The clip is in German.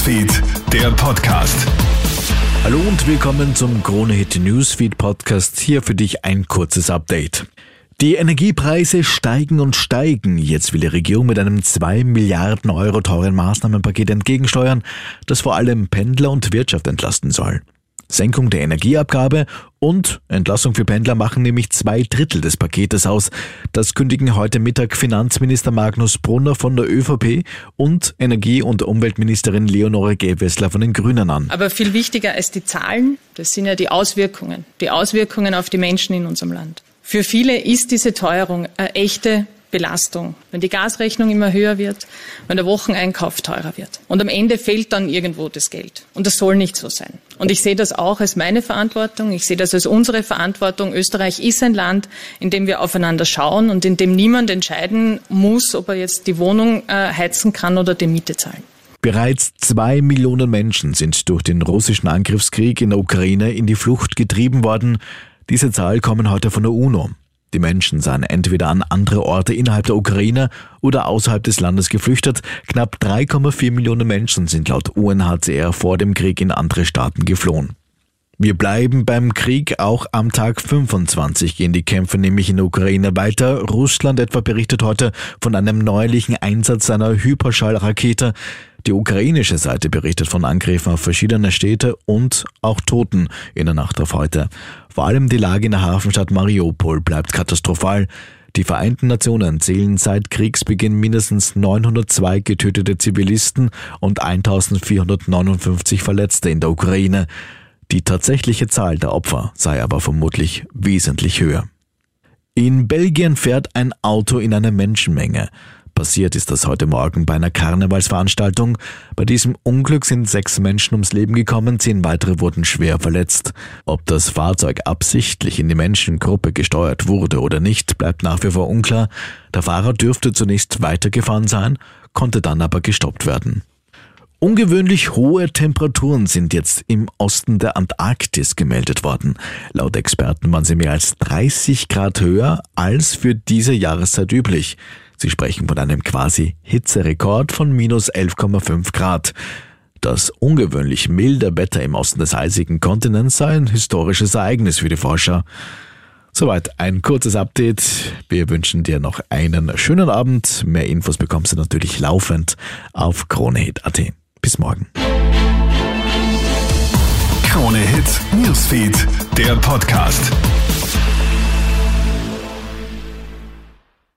Newsfeed, der Podcast. Hallo und willkommen zum Krone Hit Newsfeed Podcast. Hier für dich ein kurzes Update. Die Energiepreise steigen und steigen. Jetzt will die Regierung mit einem 2 Milliarden Euro teuren Maßnahmenpaket entgegensteuern, das vor allem Pendler und Wirtschaft entlasten soll. Senkung der Energieabgabe und Entlassung für Pendler machen nämlich zwei Drittel des Paketes aus. Das kündigen heute Mittag Finanzminister Magnus Brunner von der ÖVP und Energie- und Umweltministerin Leonore Gewessler von den Grünen an. Aber viel wichtiger als die Zahlen, das sind ja die Auswirkungen, die Auswirkungen auf die Menschen in unserem Land. Für viele ist diese Teuerung eine echte Belastung, wenn die Gasrechnung immer höher wird, wenn der Wocheneinkauf teurer wird. Und am Ende fehlt dann irgendwo das Geld. Und das soll nicht so sein. Und ich sehe das auch als meine Verantwortung. Ich sehe das als unsere Verantwortung. Österreich ist ein Land, in dem wir aufeinander schauen und in dem niemand entscheiden muss, ob er jetzt die Wohnung äh, heizen kann oder die Miete zahlen. Bereits zwei Millionen Menschen sind durch den russischen Angriffskrieg in der Ukraine in die Flucht getrieben worden. Diese Zahl kommen heute von der UNO. Die Menschen seien entweder an andere Orte innerhalb der Ukraine oder außerhalb des Landes geflüchtet. Knapp 3,4 Millionen Menschen sind laut UNHCR vor dem Krieg in andere Staaten geflohen. Wir bleiben beim Krieg. Auch am Tag 25 gehen die Kämpfe nämlich in der Ukraine weiter. Russland etwa berichtet heute von einem neuerlichen Einsatz einer Hyperschallrakete. Die ukrainische Seite berichtet von Angriffen auf verschiedene Städte und auch Toten in der Nacht auf heute. Vor allem die Lage in der Hafenstadt Mariupol bleibt katastrophal. Die Vereinten Nationen zählen seit Kriegsbeginn mindestens 902 getötete Zivilisten und 1459 Verletzte in der Ukraine. Die tatsächliche Zahl der Opfer sei aber vermutlich wesentlich höher. In Belgien fährt ein Auto in eine Menschenmenge. Passiert ist das heute Morgen bei einer Karnevalsveranstaltung. Bei diesem Unglück sind sechs Menschen ums Leben gekommen, zehn weitere wurden schwer verletzt. Ob das Fahrzeug absichtlich in die Menschengruppe gesteuert wurde oder nicht, bleibt nach wie vor unklar. Der Fahrer dürfte zunächst weitergefahren sein, konnte dann aber gestoppt werden. Ungewöhnlich hohe Temperaturen sind jetzt im Osten der Antarktis gemeldet worden. Laut Experten waren sie mehr als 30 Grad höher als für diese Jahreszeit üblich. Sie sprechen von einem quasi Hitzerekord von minus 11,5 Grad. Das ungewöhnlich milde Wetter im Osten des eisigen Kontinents sei ein historisches Ereignis für die Forscher. Soweit ein kurzes Update. Wir wünschen dir noch einen schönen Abend. Mehr Infos bekommst du natürlich laufend auf KroneHit.at. Bis morgen. Krone Hit Newsfeed, der Podcast.